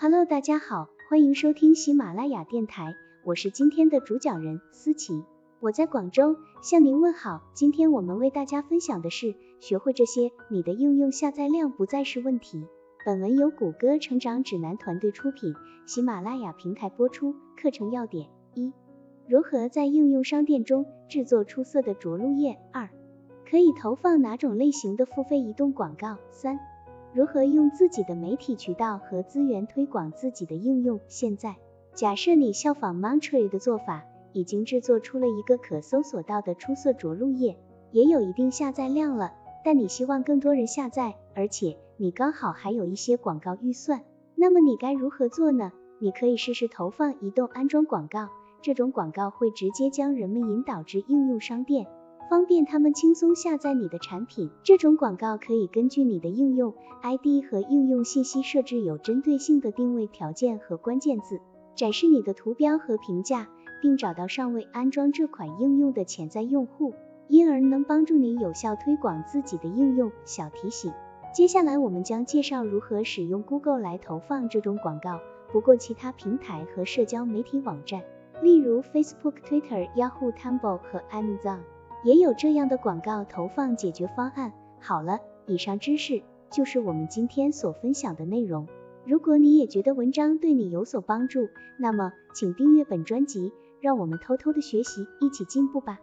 Hello，大家好，欢迎收听喜马拉雅电台，我是今天的主讲人思琪，我在广州向您问好。今天我们为大家分享的是，学会这些，你的应用下载量不再是问题。本文由谷歌成长指南团队出品，喜马拉雅平台播出。课程要点：一、如何在应用商店中制作出色的着陆页；二、可以投放哪种类型的付费移动广告；三、如何用自己的媒体渠道和资源推广自己的应用。现在，假设你效仿 Monterey 的做法，已经制作出了一个可搜索到的出色着陆页，也有一定下载量了，但你希望更多人下载，而且你刚好还有一些广告预算，那么你该如何做呢？你可以试试投放移动安装广告，这种广告会直接将人们引导至应用商店。方便他们轻松下载你的产品。这种广告可以根据你的应用 ID 和应用信息设置有针对性的定位条件和关键字，展示你的图标和评价，并找到尚未安装这款应用的潜在用户，因而能帮助你有效推广自己的应用。小提醒：接下来我们将介绍如何使用 Google 来投放这种广告。不过其他平台和社交媒体网站，例如 Facebook、Twitter、Yahoo、Tumblr 和 Amazon。也有这样的广告投放解决方案。好了，以上知识就是我们今天所分享的内容。如果你也觉得文章对你有所帮助，那么请订阅本专辑，让我们偷偷的学习，一起进步吧。